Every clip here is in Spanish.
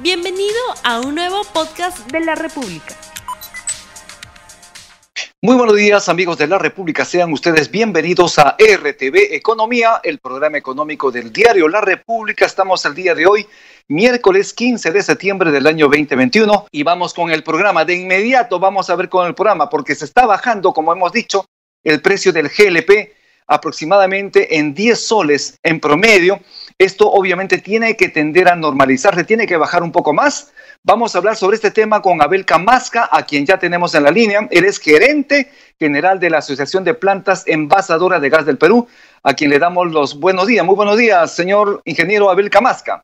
Bienvenido a un nuevo podcast de la República. Muy buenos días amigos de la República, sean ustedes bienvenidos a RTV Economía, el programa económico del diario La República. Estamos el día de hoy, miércoles 15 de septiembre del año 2021 y vamos con el programa. De inmediato vamos a ver con el programa porque se está bajando, como hemos dicho, el precio del GLP aproximadamente en 10 soles en promedio. Esto obviamente tiene que tender a normalizarse, tiene que bajar un poco más. Vamos a hablar sobre este tema con Abel Camasca, a quien ya tenemos en la línea. Él es gerente general de la Asociación de Plantas Envasadoras de Gas del Perú, a quien le damos los buenos días. Muy buenos días, señor ingeniero Abel Camasca.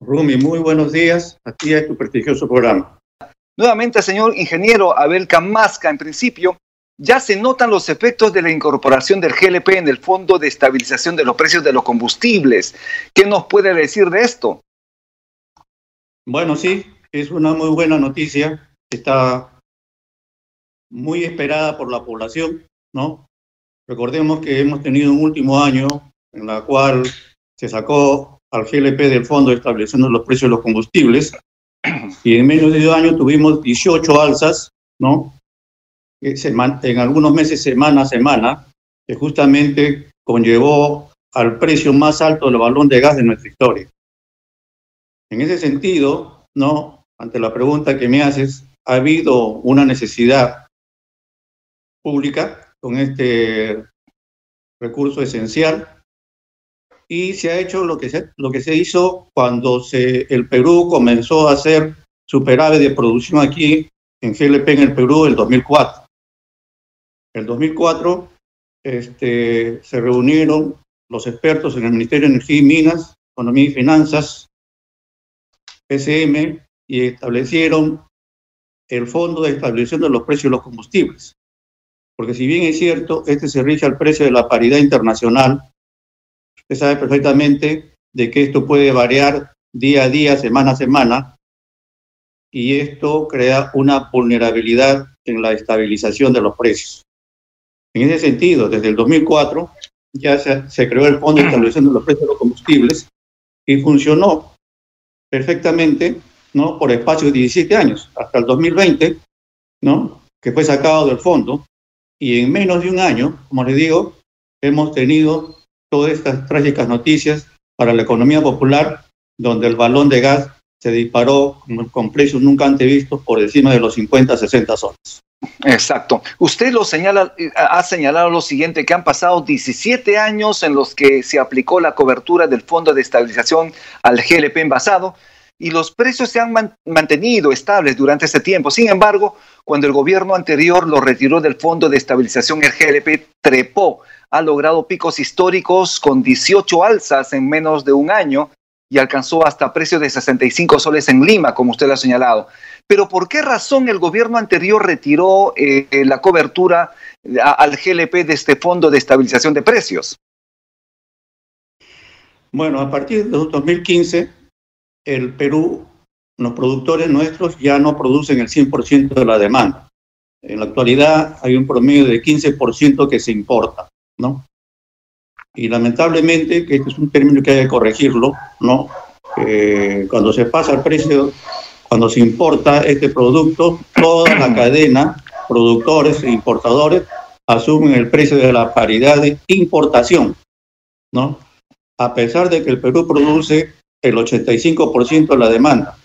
Rumi, muy buenos días. Aquí es tu prestigioso programa. Nuevamente, señor ingeniero Abel Camasca, en principio, ya se notan los efectos de la incorporación del GLP en el Fondo de Estabilización de los Precios de los Combustibles. ¿Qué nos puede decir de esto? Bueno, sí, es una muy buena noticia. Está muy esperada por la población, ¿no? Recordemos que hemos tenido un último año en la cual se sacó al GLP del Fondo de Estabilización de los Precios de los Combustibles y en menos de un año tuvimos 18 alzas, ¿no? En algunos meses semana a semana, que justamente conllevó al precio más alto del balón de gas de nuestra historia. En ese sentido, no, ante la pregunta que me haces, ha habido una necesidad pública con este recurso esencial y se ha hecho lo que se, lo que se hizo cuando se, el Perú comenzó a hacer superávit de producción aquí en GLP en el Perú el 2004 el 2004 este, se reunieron los expertos en el Ministerio de Energía y Minas, Economía y Finanzas, PCM, y establecieron el Fondo de Estabilización de los Precios de los Combustibles. Porque si bien es cierto, este se rige al precio de la paridad internacional, usted sabe perfectamente de que esto puede variar día a día, semana a semana, y esto crea una vulnerabilidad en la estabilización de los precios. En ese sentido, desde el 2004 ya se, creó el Fondo de los Precios de los Combustibles y funcionó perfectamente ¿no? por espacio de 17 años, hasta el 2020, ¿no? que fue sacado del fondo, y en menos de un año, como les digo, hemos tenido todas estas trágicas noticias para la economía popular, donde el balón de gas se disparó con precios nunca antes vistos por encima de los 50, 60 soles. Exacto. Usted lo señala, eh, ha señalado lo siguiente, que han pasado 17 años en los que se aplicó la cobertura del Fondo de Estabilización al GLP envasado y los precios se han mantenido estables durante ese tiempo. Sin embargo, cuando el gobierno anterior lo retiró del Fondo de Estabilización, el GLP trepó, ha logrado picos históricos con 18 alzas en menos de un año y alcanzó hasta precios de 65 soles en Lima, como usted lo ha señalado. Pero ¿por qué razón el gobierno anterior retiró eh, la cobertura al GLP de este Fondo de Estabilización de Precios? Bueno, a partir de 2015, el Perú, los productores nuestros ya no producen el 100% de la demanda. En la actualidad hay un promedio de 15% que se importa, ¿no? Y lamentablemente, que este es un término que hay que corregirlo, ¿no? Eh, cuando se pasa el precio cuando se importa este producto, toda la cadena, productores e importadores, asumen el precio de la paridad de importación, ¿no? A pesar de que el Perú produce el 85% de la demanda.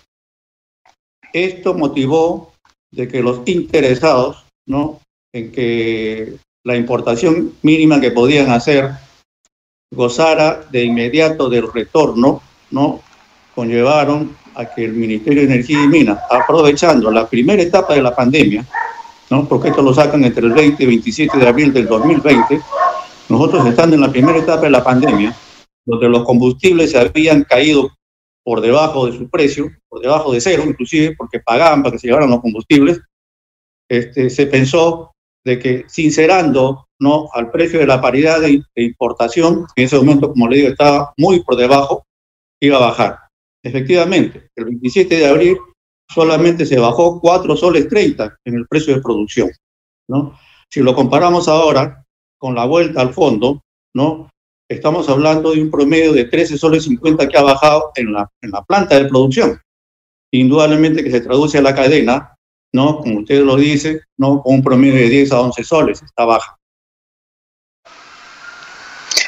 Esto motivó de que los interesados, ¿no? En que la importación mínima que podían hacer gozara de inmediato del retorno, ¿no? Conllevaron a que el Ministerio de Energía y Minas, aprovechando la primera etapa de la pandemia, ¿no? porque esto lo sacan entre el 20 y 27 de abril del 2020, nosotros estando en la primera etapa de la pandemia, donde los combustibles se habían caído por debajo de su precio, por debajo de cero inclusive, porque pagaban para que se llevaran los combustibles, este, se pensó de que sincerando ¿no? al precio de la paridad de, importación, en ese momento, como le digo, estaba muy por debajo, iba a bajar. Efectivamente, el 27 de abril solamente se bajó 4 soles 30 en el precio de producción. ¿no? Si lo comparamos ahora con la vuelta al fondo, ¿no? estamos hablando de un promedio de 13 soles 50 que ha bajado en la, en la planta de producción. Indudablemente que se traduce a la cadena, ¿no? Como usted lo dice, ¿no? Con un promedio de 10 a 11 soles, está baja.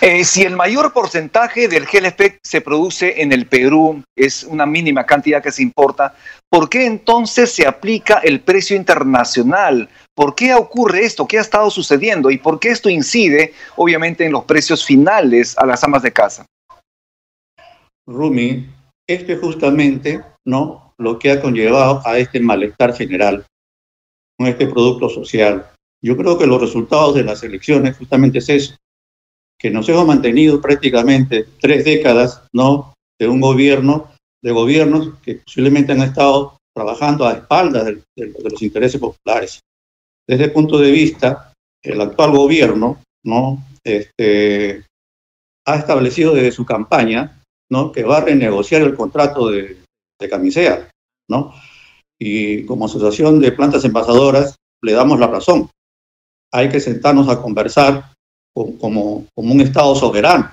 Eh, si el mayor porcentaje del GLP se produce en el Perú, es una mínima cantidad que se importa, ¿por qué entonces se aplica el precio internacional? ¿Por qué ocurre esto? ¿Qué ha estado sucediendo? ¿Y por qué esto incide, obviamente, en los precios finales a las amas de casa? Rumi, esto es justamente ¿no? Lo que ha conllevado a este malestar general con este producto social. Yo creo que los resultados de las elecciones justamente es eso, que nos hemos mantenido prácticamente tres décadas, ¿no? De un gobierno, de gobiernos que posiblemente han estado trabajando a espaldas de, los intereses populares. Desde el punto de vista, el actual gobierno, ¿no? Este, ha establecido desde su campaña, ¿no? Que va a renegociar el contrato de, de Camisea, ¿no? Y como asociación de plantas envasadoras le damos la razón. Hay que sentarnos a conversar como, como un Estado soberano.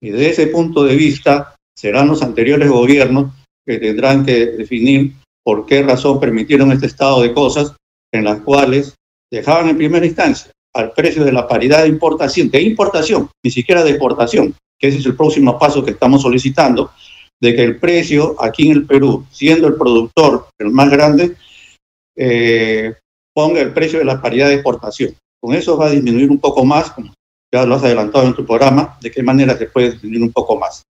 Y desde ese punto de vista, serán los anteriores gobiernos que tendrán que definir por qué razón permitieron este estado de cosas en las cuales dejaban en primera instancia al precio de la paridad de importación, de importación, ni siquiera de exportación, que ese es el próximo paso que estamos solicitando, de que el precio aquí en el Perú, siendo el productor el más grande, eh, ponga el precio de la paridad de exportación. Con eso va a disminuir un poco más, como ya lo has adelantado en tu programa, de qué manera se puede definir un poco más.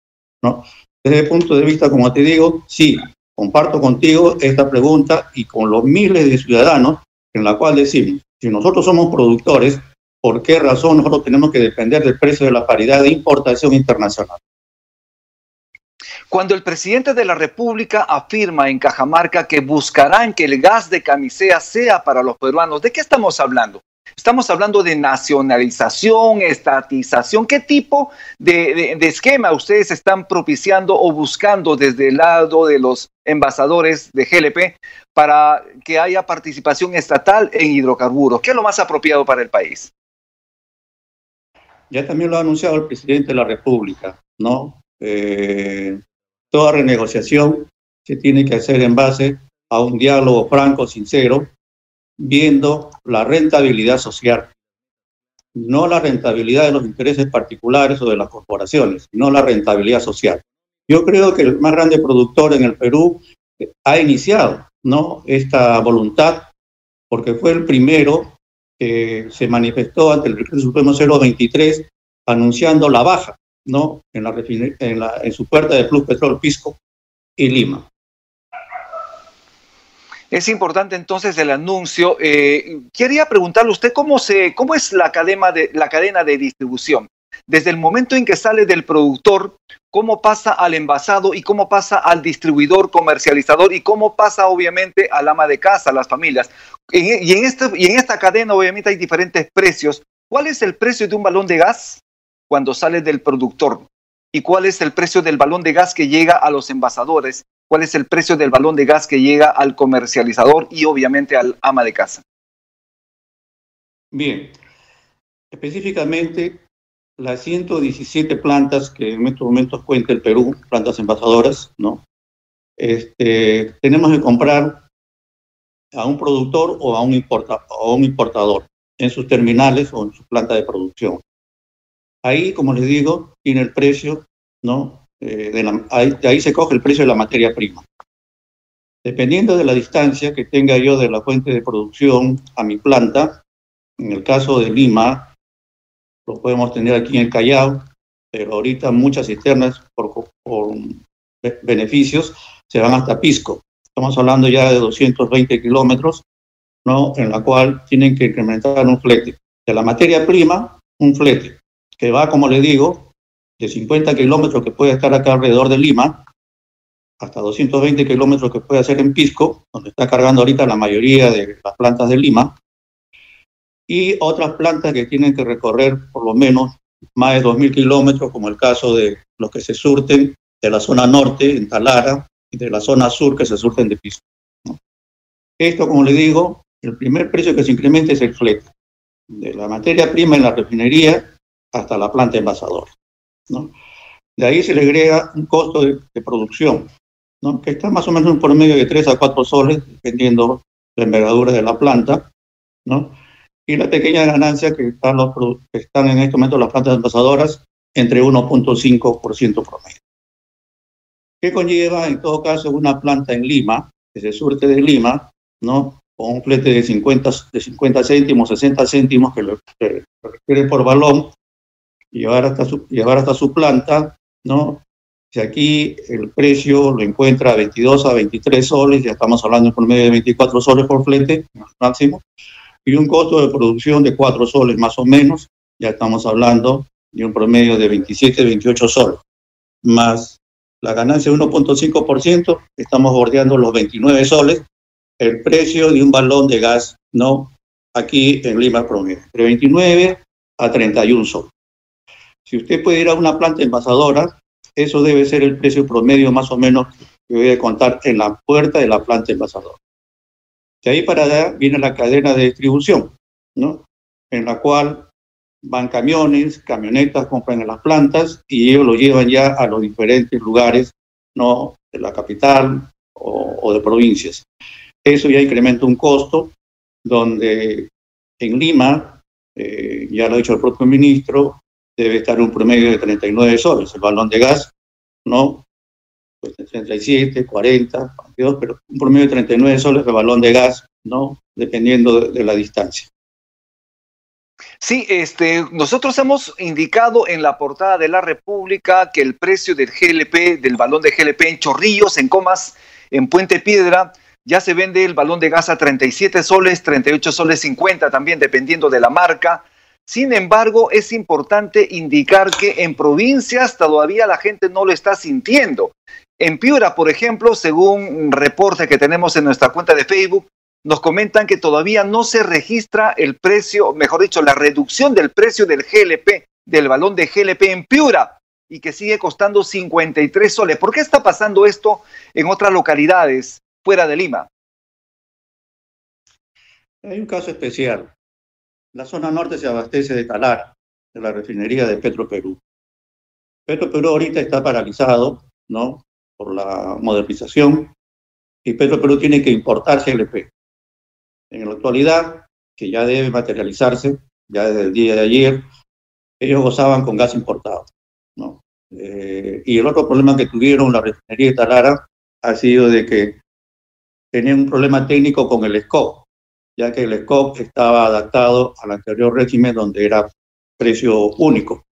¿no? Desde el punto de vista, como te digo, sí, comparto contigo esta pregunta y con los miles de ciudadanos en la cual decimos, si nosotros somos productores, ¿por qué razón nosotros tenemos que depender del precio de la paridad de importación internacional? Cuando el presidente de la República afirma en Cajamarca que buscarán que el gas de camisea sea para los peruanos, ¿de qué estamos hablando? Estamos hablando de nacionalización, estatización. ¿Qué tipo de, esquema ustedes están propiciando o buscando desde el lado de los envasadores de GLP para que haya participación estatal en hidrocarburos? ¿Qué es lo más apropiado para el país? Ya también lo ha anunciado el presidente de la República, ¿no? Eh, toda renegociación se tiene que hacer en base a un diálogo franco, sincero, viendo la rentabilidad social, no la rentabilidad de los intereses particulares o de las corporaciones, sino la rentabilidad social. Yo creo que el más grande productor en el Perú ha iniciado ¿no? esta voluntad porque fue el primero que se manifestó ante el Supremo 023 anunciando la baja ¿no? en, la, en, la, en su puerta de Plus Petrol Pisco y Lima. Es importante entonces el anuncio. Eh, quería preguntarle a usted cómo, se, cómo es la cadena, de, la cadena de distribución. Desde el momento en que sale del productor, cómo pasa al envasado y cómo pasa al distribuidor, comercializador y cómo pasa obviamente al ama de casa, a las familias. y, en este, y en esta cadena obviamente hay diferentes precios. ¿Cuál es el precio de un balón de gas cuando sale del productor? ¿Y cuál es el precio del balón de gas que llega a los envasadores? cuál es el precio del balón de gas que llega al comercializador y obviamente al ama de casa. Bien, específicamente las 117 plantas que en estos momentos cuenta el Perú, plantas envasadoras, ¿no? Este, tenemos que comprar a un productor o a un, importa, o un importador en sus terminales o en su planta de producción. Ahí, como les digo, tiene el precio ¿no? Eh, de, ahí, se coge el precio de la materia prima. Dependiendo de la distancia que tenga yo de la fuente de producción a mi planta, en el caso de Lima, lo podemos tener aquí en Callao, pero ahorita muchas cisternas por, por beneficios se van hasta Pisco. Estamos hablando ya de 220 kilómetros, ¿no? en la cual tienen que incrementar un flete. De la materia prima, un flete, que va, como le digo, de 50 kilómetros que puede estar acá alrededor de Lima, hasta 220 kilómetros que puede hacer en Pisco, donde está cargando ahorita la mayoría de las plantas de Lima, y otras plantas que tienen que recorrer por lo menos más de 2.000 kilómetros, como el caso de los que se surten de la zona norte, en Talara, y de la zona sur, que se surten de Pisco. Esto, como le digo, el primer precio que se incrementa es el flete, de la materia prima en la refinería hasta la planta envasadora. ¿no? De ahí se le agrega un costo de, producción, ¿no? que está más o menos por medio de 3 a 4 soles, dependiendo la envergadura de la planta, ¿no? y la pequeña ganancia que están, los, que están en este momento las plantas envasadoras entre 1.5% promedio. ¿Qué conlleva en todo caso una planta en Lima, que se surte de Lima, ¿no? con un flete de 50, de 50 céntimos, 60 céntimos que lo, requiere por balón, llevar hasta su, llevar hasta su planta, ¿no? Si aquí el precio lo encuentra a 22 a 23 soles, ya estamos hablando por medio de 24 soles por flete, máximo, y un costo de producción de 4 soles más o menos, ya estamos hablando de un promedio de 27, 28 soles, más la ganancia de 1.5%, estamos bordeando los 29 soles, el precio de un balón de gas, ¿no? Aquí en Lima promedio, entre 29 a 31 soles. Si usted puede ir a una planta envasadora, eso debe ser el precio promedio más o menos que voy a contar en la puerta de la planta envasadora. De ahí para allá viene la cadena de distribución, ¿no? En la cual van camiones, camionetas, compran en las plantas y ellos lo llevan ya a los diferentes lugares, ¿no? De la capital o, de provincias. Eso ya incrementa un costo donde en Lima, eh, ya lo ha dicho el propio ministro, debe estar un promedio de 39 soles. El balón de gas, ¿no? Pues 37, 40, 42, pero un promedio de 39 soles el balón de gas, ¿no? Dependiendo de, la distancia. Sí, este, nosotros hemos indicado en la portada de la República que el precio del GLP, del balón de GLP en Chorrillos, en Comas, en Puente Piedra, ya se vende el balón de gas a 37 soles, 38 soles 50 también, dependiendo de la marca. Sin embargo, es importante indicar que en provincias todavía la gente no lo está sintiendo. En Piura, por ejemplo, según un reporte que tenemos en nuestra cuenta de Facebook, nos comentan que todavía no se registra el precio, mejor dicho, la reducción del precio del GLP, del balón de GLP en Piura, y que sigue costando 53 soles. ¿Por qué está pasando esto en otras localidades fuera de Lima? Hay un caso especial. La zona norte se abastece de Talara, de la refinería de Petro Perú. Petro Perú ahorita está paralizado, ¿no? Por la modernización y Petro Perú tiene que importar GLP. En la actualidad, que ya debe materializarse, ya desde el día de ayer, ellos gozaban con gas importado, ¿no? Eh, y el otro problema que tuvieron la refinería de Talara ha sido de que tenían un problema técnico con el SCOP, ya que el SCOP estaba adaptado al anterior régimen donde era precio único.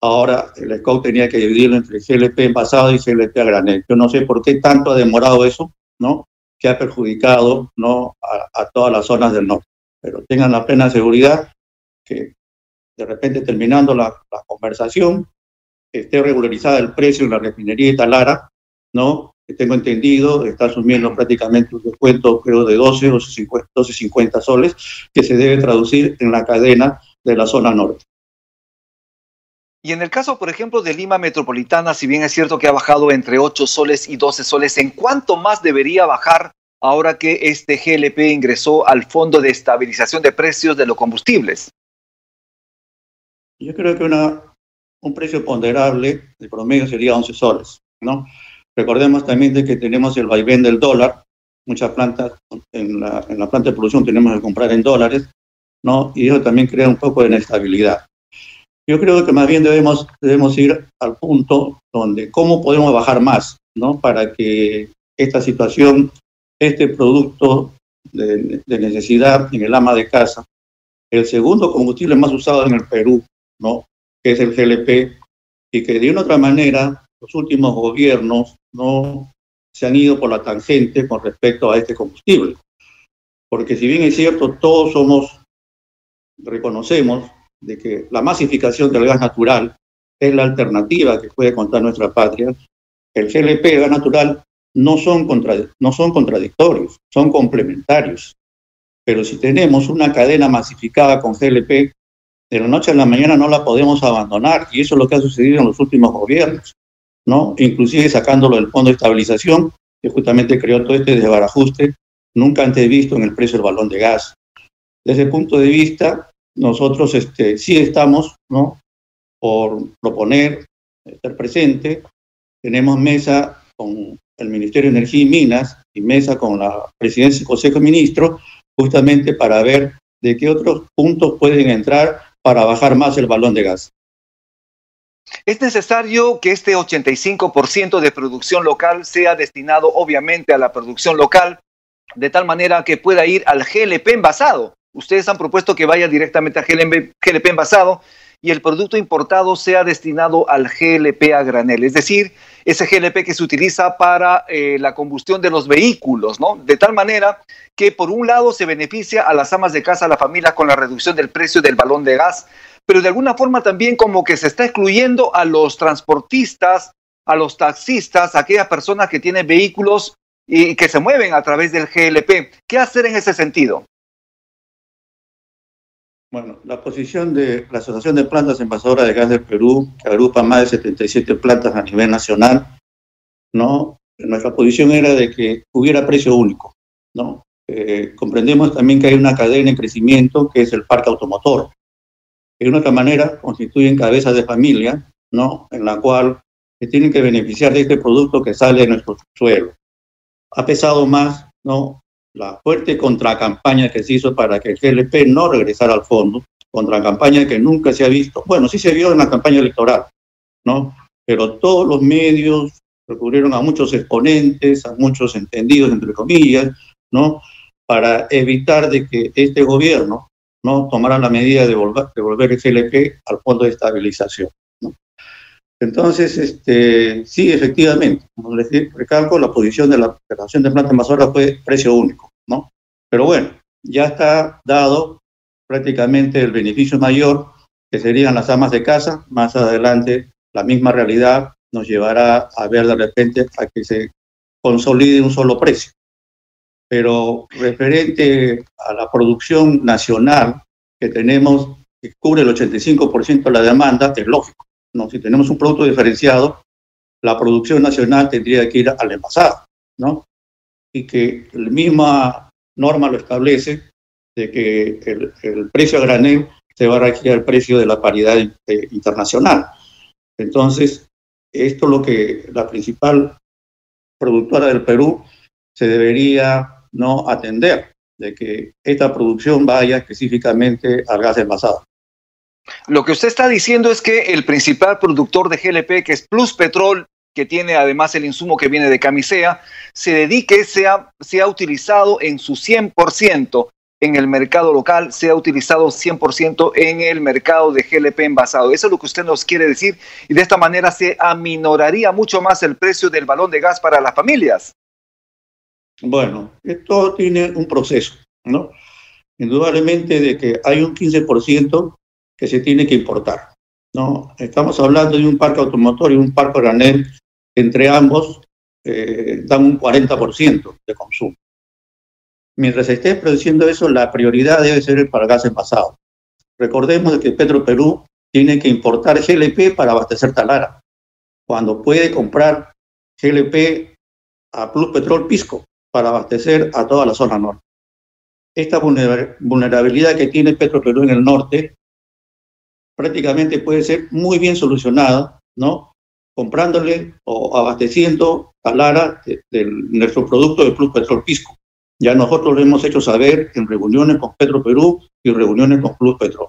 Ahora el SCOP tenía que dividirlo entre GLP envasado y GLP a granel. Yo no sé por qué tanto ha demorado eso, ¿no? Que ha perjudicado, ¿no? A, todas las zonas del norte. Pero tengan la plena seguridad que de repente terminando la, la conversación, esté regularizada el precio en la refinería de Talara, ¿no? Que tengo entendido, está asumiendo prácticamente un descuento, creo, de 12 o 50 soles, que se debe traducir en la cadena de la zona norte. Y en el caso, por ejemplo, de Lima Metropolitana, si bien es cierto que ha bajado entre 8 soles y 12 soles, ¿en cuánto más debería bajar ahora que este GLP ingresó al Fondo de Estabilización de Precios de los Combustibles? Yo creo que una, un precio ponderable de promedio sería 11 soles, ¿no? Recordemos también de que tenemos el vaivén del dólar, muchas plantas, en la, en la planta de producción tenemos que comprar en dólares, ¿no? Y eso también crea un poco de inestabilidad. Yo creo que más bien debemos, debemos ir al punto donde cómo podemos bajar más, ¿no? Para que esta situación, este producto de, de necesidad en el ama de casa, el segundo combustible más usado en el Perú, ¿no? Que es el GLP, y que de una otra manera los últimos gobiernos no se han ido por la tangente con respecto a este combustible. Porque si bien es cierto, todos somos, reconocemos de que la masificación del gas natural es la alternativa que puede contar nuestra patria, el GLP el gas natural no son, no son contradictorios, son complementarios. Pero si tenemos una cadena masificada con GLP, de la noche a la mañana no la podemos abandonar y eso es lo que ha sucedido en los últimos gobiernos. ¿No? Inclusive sacándolo del Fondo de Estabilización, que justamente creó todo este desbarajuste nunca antes visto en el precio del balón de gas. Desde el punto de vista, nosotros este, sí estamos. Por proponer estar presente. Tenemos mesa con el Ministerio de Energía y Minas y mesa con la Presidencia del Consejo de Ministros, justamente para ver de qué otros puntos pueden entrar para bajar más el balón de gas. Es necesario que este 85% de producción local sea destinado obviamente a la producción local, de tal manera que pueda ir al GLP envasado. Ustedes han propuesto que vaya directamente al GLP envasado y el producto importado sea destinado al GLP a granel, es decir, ese GLP que se utiliza para eh, la combustión de los vehículos, ¿no? De tal manera que por un lado se beneficia a las amas de casa, a la familia con la reducción del precio del balón de gas, pero de alguna forma también como que se está excluyendo a los transportistas, a los taxistas, a aquellas personas que tienen vehículos y que se mueven a través del GLP. ¿Qué hacer en ese sentido? Bueno, la posición de la Asociación de Plantas Envasadoras de Gas del Perú, que agrupa más de 77 plantas a nivel nacional, ¿no? Nuestra posición era de que hubiera precio único, ¿no? Eh, comprendemos también que hay una cadena en crecimiento que es el parque automotor. De una otra manera, constituyen cabezas de familia, ¿no? En la cual se tienen que beneficiar de este producto que sale de nuestro suelo. Ha pesado más, ¿no? la fuerte contracampaña que se hizo para que el GLP no regresara al fondo, contracampaña que nunca se ha visto, bueno, sí se vio en la campaña electoral, ¿no? Pero todos los medios recurrieron a muchos exponentes, a muchos entendidos, entre comillas, ¿no? Para evitar de que este gobierno, ¿no? Tomara la medida de volver, de volver el GLP al fondo de estabilización. Entonces, este, sí, efectivamente, como les recalco, la posición de la Federación de Planta Envasora fue precio único, ¿no? Pero bueno, ya está dado prácticamente el beneficio mayor, que serían las amas de casa. Más adelante, la misma realidad nos llevará a ver de repente a que se consolide un solo precio. Pero referente a la producción nacional que tenemos, que cubre el 85% de la demanda, es lógico ¿no? Si tenemos un producto diferenciado, la producción nacional tendría que ir al envasado, ¿no? Y que la misma norma lo establece de que el, precio a granel se va a regir al precio de la paridad eh, internacional. Entonces, esto es lo que la principal productora del Perú se debería no atender, de que esta producción vaya específicamente al gas envasado. Lo que usted está diciendo es que el principal productor de GLP, que es Plus Petrol, que tiene además el insumo que viene de Camisea, se dedique, sea, sea utilizado en su 100% en el mercado local, sea utilizado 100% en el mercado de GLP envasado. Eso es lo que usted nos quiere decir y de esta manera se aminoraría mucho más el precio del balón de gas para las familias. Bueno, esto tiene un proceso, ¿no? Indudablemente de que hay un 15% que se tiene que importar. ¿no? Estamos hablando de un parque automotor y un parque granel, entre ambos eh, dan un 40% de consumo. Mientras esté produciendo eso, la prioridad debe ser para gas envasado. Recordemos que Petro Perú tiene que importar GLP para abastecer Talara, cuando puede comprar GLP a Plus Petrol Pisco para abastecer a toda la zona norte. Esta vulnerabilidad que tiene Petro Perú en el norte prácticamente puede ser muy bien solucionada, ¿no? Comprándole o abasteciendo a Lara de, nuestro producto de Plus Petrol Pisco. Ya nosotros lo hemos hecho saber en reuniones con Petro Perú y reuniones con Plus Petrol.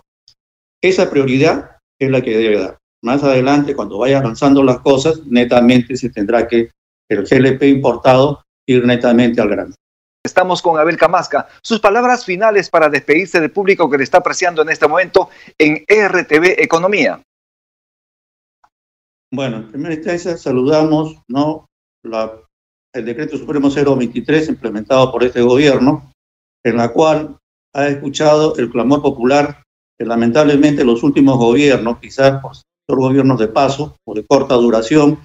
Esa prioridad es la que debe dar. Más adelante, cuando vaya avanzando las cosas, netamente se tendrá que el GLP importado ir netamente al grano. Estamos con Abel Camasca. Sus palabras finales para despedirse del público que le está apreciando en este momento en RTV Economía. Bueno, en primera instancia saludamos ¿no? La, el decreto supremo 023 implementado por este gobierno, en la cual ha escuchado el clamor popular que lamentablemente los últimos gobiernos, quizás por ser gobiernos de paso o de corta duración,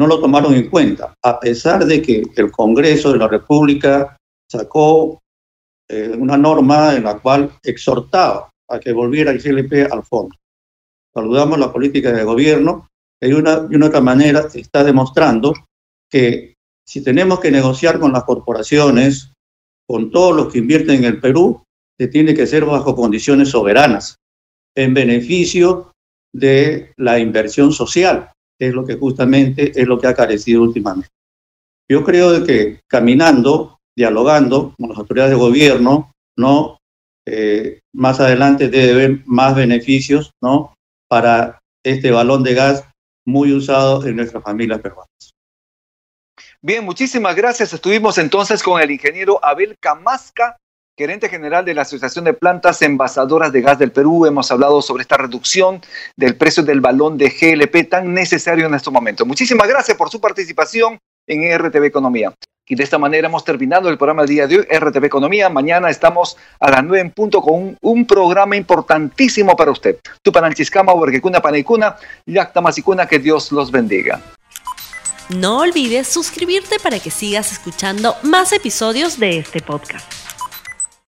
no lo tomaron en cuenta, a pesar de que el Congreso de la República sacó eh, una norma en la cual exhortaba a que volviera el GLP al fondo. Saludamos la política de gobierno y de una, de otra manera está demostrando que si tenemos que negociar con las corporaciones, con todos los que invierten en el Perú, se tiene que ser bajo condiciones soberanas, en beneficio de la inversión social, es lo que justamente es lo que ha carecido últimamente. Yo creo que caminando, dialogando con las autoridades de gobierno, ¿no? Eh, más adelante debe haber más beneficios, ¿no? Para este balón de gas muy usado en nuestras familias peruanas. Bien, muchísimas gracias. Estuvimos entonces con el ingeniero Abel Camasca, gerente general de la Asociación de Plantas Envasadoras de Gas del Perú. Hemos hablado sobre esta reducción del precio del balón de GLP tan necesario en estos momentos. Muchísimas gracias por su participación en RTV Economía. Y de esta manera hemos terminado el programa del día de hoy, RTV Economía. Mañana estamos a las 9 en punto con un, programa importantísimo para usted. Tupanalchiscama, Huerquecuna, Paneicuna, Yactamasicuna, que Dios los bendiga. No olvides suscribirte para que sigas escuchando más episodios de este podcast.